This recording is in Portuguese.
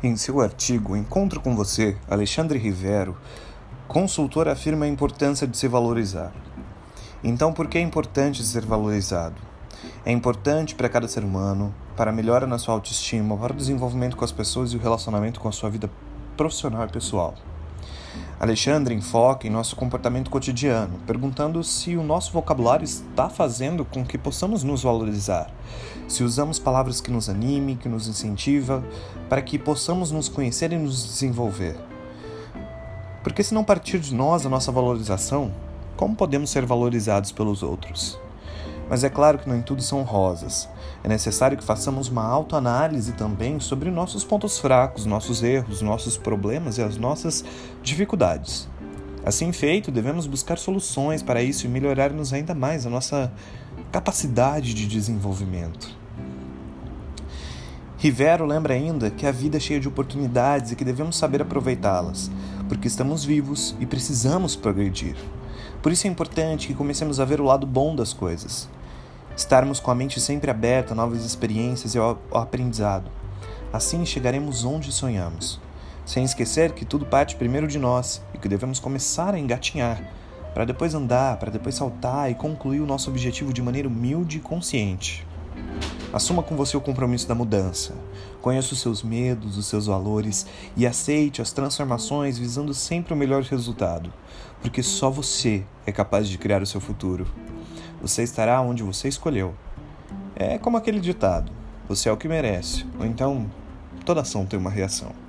Em seu artigo Encontro com Você, Alexandre Rivero, consultor afirma a importância de se valorizar. Então, por que é importante ser valorizado? É importante para cada ser humano, para a melhora na sua autoestima, para o desenvolvimento com as pessoas e o relacionamento com a sua vida profissional e pessoal. Alexandre enfoca em nosso comportamento cotidiano, perguntando se o nosso vocabulário está fazendo com que possamos nos valorizar, se usamos palavras que nos animem, que nos incentivam, para que possamos nos conhecer e nos desenvolver. Porque se não partir de nós a nossa valorização, como podemos ser valorizados pelos outros? Mas é claro que nem tudo são rosas. É necessário que façamos uma autoanálise também sobre nossos pontos fracos, nossos erros, nossos problemas e as nossas dificuldades. Assim feito, devemos buscar soluções para isso e melhorarmos ainda mais a nossa capacidade de desenvolvimento. Rivero lembra ainda que a vida é cheia de oportunidades e que devemos saber aproveitá-las, porque estamos vivos e precisamos progredir. Por isso é importante que comecemos a ver o lado bom das coisas estarmos com a mente sempre aberta a novas experiências e ao aprendizado. Assim chegaremos onde sonhamos, sem esquecer que tudo parte primeiro de nós e que devemos começar a engatinhar, para depois andar, para depois saltar e concluir o nosso objetivo de maneira humilde e consciente. Assuma com você o compromisso da mudança. Conheça os seus medos, os seus valores e aceite as transformações visando sempre o melhor resultado, porque só você é capaz de criar o seu futuro. Você estará onde você escolheu. É como aquele ditado: você é o que merece, ou então toda ação tem uma reação.